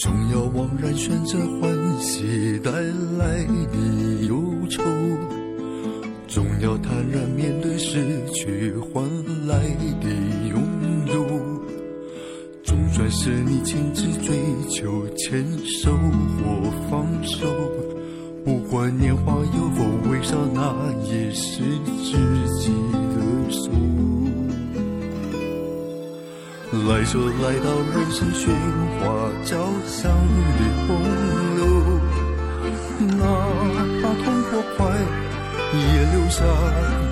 总要惘然选择欢喜带来的忧愁，总要坦然面对失去换来的拥有。总算是你亲自追求，牵手或放手，不管年华有否微笑，那也是自己的手。来说来到人生喧哗交响的洪流，哪怕痛或快，也留下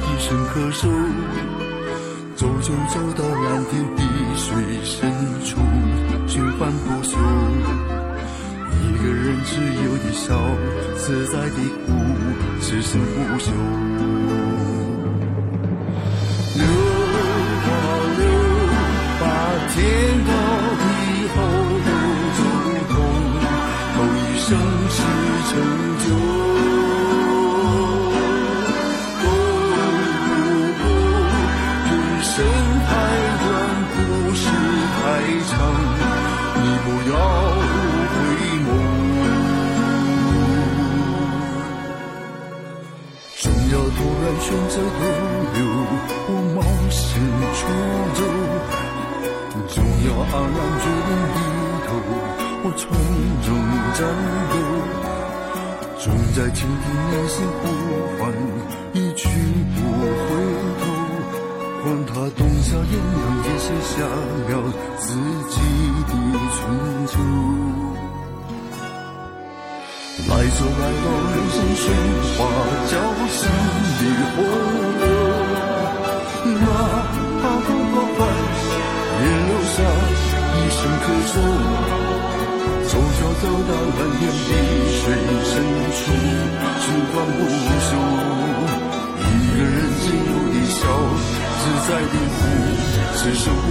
一声咳嗽。走就走到蓝天碧水深处，循环不休。一个人自由的笑，自在的哭，此生不休。天高地厚都走透，后余生是成就。够不够？人生太短，故事太长，你不要回眸。总要突然选择逗留，或冒险出走；总要昂然决定低头，我从容战斗。总在倾听内心呼唤，一去不回头。管他冬夏炎凉，也写下了自己的春秋。来走来到人生喧哗交响的洪流，一声咳嗽。走就走到蓝天碧水深处，时光不朽。一个人自由的笑，自在的哭，此生不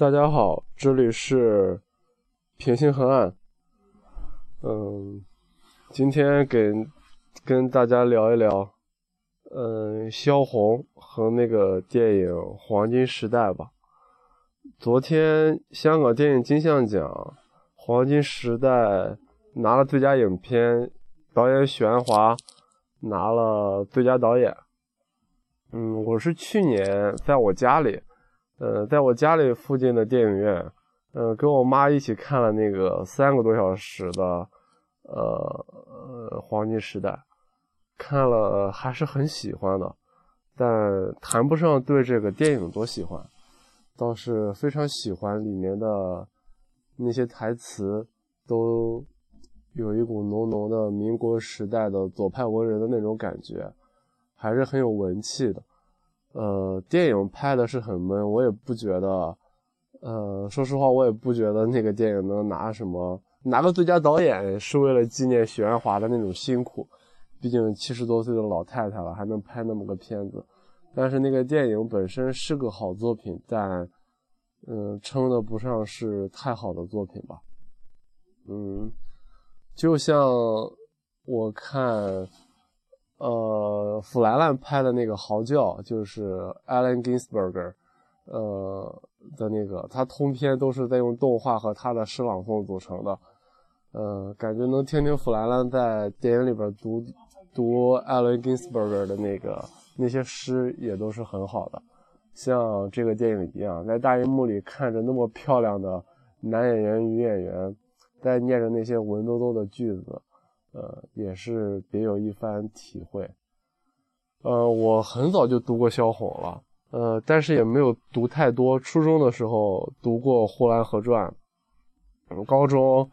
大家好，这里是平行河岸。嗯，今天给跟大家聊一聊，嗯，萧红和那个电影《黄金时代》吧。昨天香港电影金像奖《黄金时代》拿了最佳影片，导演许鞍华拿了最佳导演。嗯，我是去年在我家里。呃，在我家里附近的电影院，呃，跟我妈一起看了那个三个多小时的，呃呃《黄金时代》，看了还是很喜欢的，但谈不上对这个电影多喜欢，倒是非常喜欢里面的那些台词，都有一股浓浓的民国时代的左派文人的那种感觉，还是很有文气的。呃，电影拍的是很闷，我也不觉得，呃，说实话，我也不觉得那个电影能拿什么，拿个最佳导演是为了纪念许鞍华的那种辛苦，毕竟七十多岁的老太太了，还能拍那么个片子。但是那个电影本身是个好作品，但，嗯，称得不上是太好的作品吧。嗯，就像我看。呃，弗兰兰拍的那个《嚎叫》，就是 Allen Ginsberg，呃的那个，他通篇都是在用动画和他的诗朗诵组成的，呃，感觉能听听弗兰兰在电影里边读读 Allen Ginsberg 的那个那些诗，也都是很好的，像这个电影一样，在大荧幕里看着那么漂亮的男演员、女演员，在念着那些文绉绉的句子。呃，也是别有一番体会。呃，我很早就读过萧红了，呃，但是也没有读太多。初中的时候读过《呼兰河传》，高中，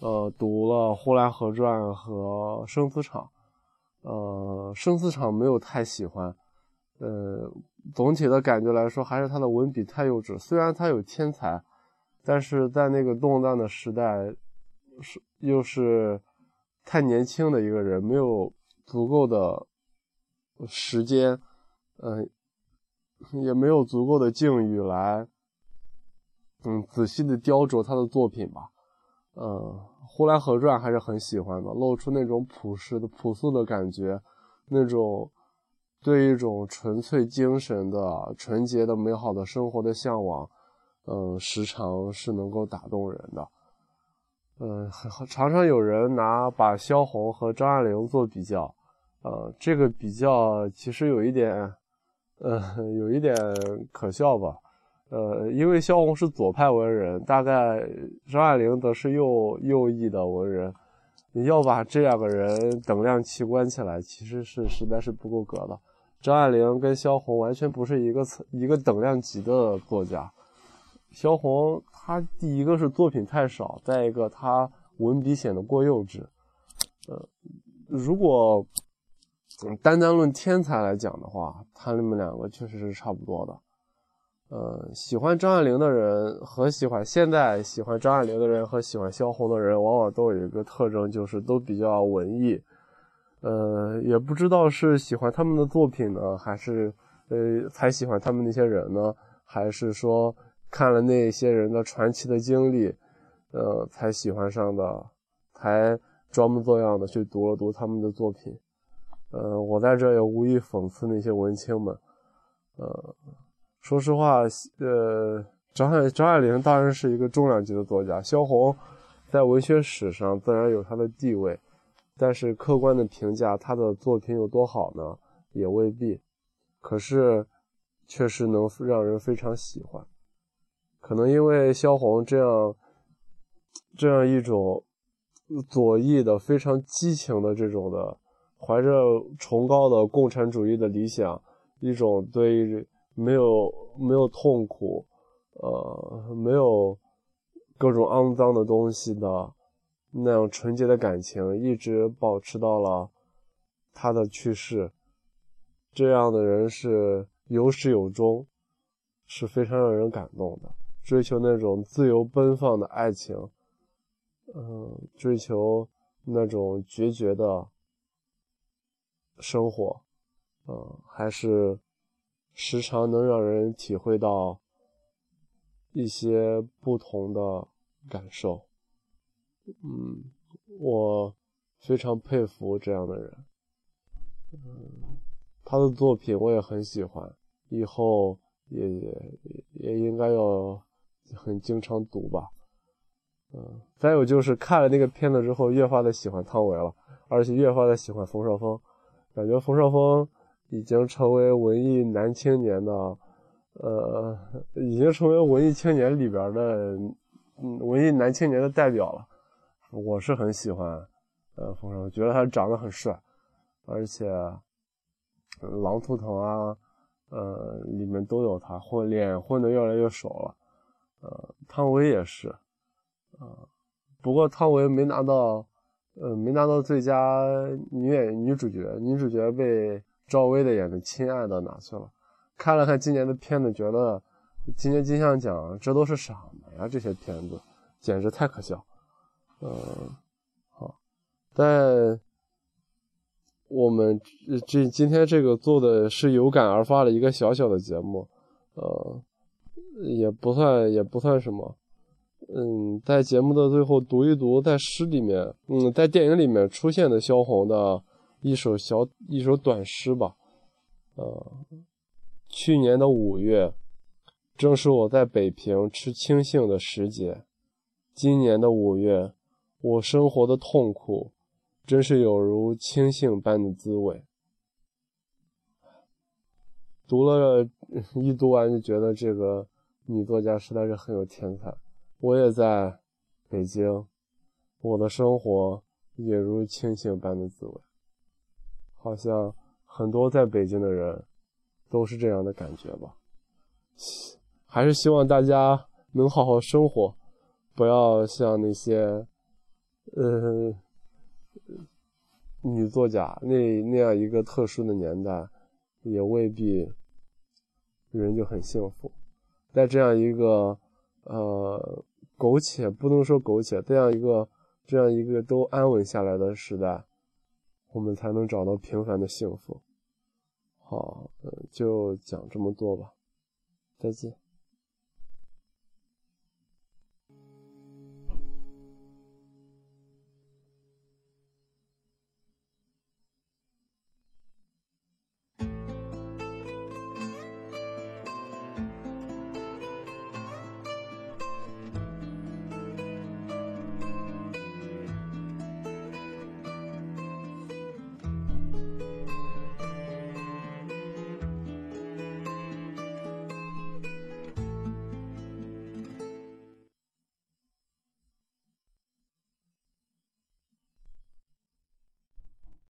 呃，读了《呼兰河传》和《生死场》，呃，《生死场》没有太喜欢，呃，总体的感觉来说，还是他的文笔太幼稚。虽然他有天才，但是在那个动荡的时代，是又是太年轻的一个人，没有足够的时间，嗯，也没有足够的境遇来。嗯，仔细的雕琢他的作品吧。嗯，《呼兰河传》还是很喜欢的，露出那种朴实的、朴素的感觉，那种对一种纯粹精神的、纯洁的、美好的生活的向往，嗯，时常是能够打动人的。嗯，常常有人拿把萧红和张爱玲做比较，呃，这个比较其实有一点，呃，有一点可笑吧。呃，因为萧红是左派文人，大概张爱玲则是右右翼的文人，你要把这两个人等量齐观起来，其实是实在是不够格的。张爱玲跟萧红完全不是一个层一个等量级的作家。萧红她第一个是作品太少，再一个她文笔显得过幼稚。呃，如果单单论天才来讲的话，他们两个确实是差不多的。呃，喜欢张爱玲的人和喜欢现在喜欢张爱玲的人和喜欢萧红的人，往往都有一个特征，就是都比较文艺。呃，也不知道是喜欢他们的作品呢，还是呃才喜欢他们那些人呢，还是说看了那些人的传奇的经历，呃才喜欢上的，才装模作样的去读了读他们的作品。呃，我在这也无意讽刺那些文青们，呃。说实话，呃，张爱张爱玲当然是一个重量级的作家，萧红在文学史上自然有她的地位，但是客观的评价她的作品有多好呢，也未必。可是，确实能让人非常喜欢。可能因为萧红这样这样一种左翼的非常激情的这种的，怀着崇高的共产主义的理想，一种对。没有没有痛苦，呃，没有各种肮脏的东西的那样纯洁的感情，一直保持到了他的去世。这样的人是有始有终，是非常让人感动的。追求那种自由奔放的爱情，嗯，追求那种决绝的生活，嗯，还是。时常能让人体会到一些不同的感受，嗯，我非常佩服这样的人，嗯，他的作品我也很喜欢，以后也也也应该要很经常读吧，嗯，再有就是看了那个片子之后，越发的喜欢汤唯了，而且越发的喜欢冯绍峰，感觉冯绍峰。已经成为文艺男青年的，呃，已经成为文艺青年里边的，嗯，文艺男青年的代表了。我是很喜欢，呃，冯绍峰，觉得他长得很帅，而且，狼图腾啊，呃，里面都有他，混脸混的越来越熟了。呃，汤唯也是，呃，不过汤唯没拿到，呃，没拿到最佳女演女主角，女主角被。赵薇的演的《亲爱的》哪去了？看了看今年的片子，觉得今年金像奖这都是什么呀？这些片子简直太可笑。嗯，好，但我们这今天这个做的是有感而发的一个小小的节目，呃，也不算也不算什么。嗯，在节目的最后读一读在诗里面，嗯，在电影里面出现的萧红的。一首小一首短诗吧，呃，去年的五月，正是我在北平吃青杏的时节。今年的五月，我生活的痛苦，真是有如青杏般的滋味。读了 一读完就觉得这个女作家实在是很有天才。我也在北京，我的生活也如清醒般的滋味。好像很多在北京的人都是这样的感觉吧，还是希望大家能好好生活，不要像那些，呃，女作家那那样一个特殊的年代，也未必人就很幸福。在这样一个呃苟且不能说苟且，这样一个这样一个都安稳下来的时代，我们才能找到平凡的幸福。好，就讲这么多吧，再见。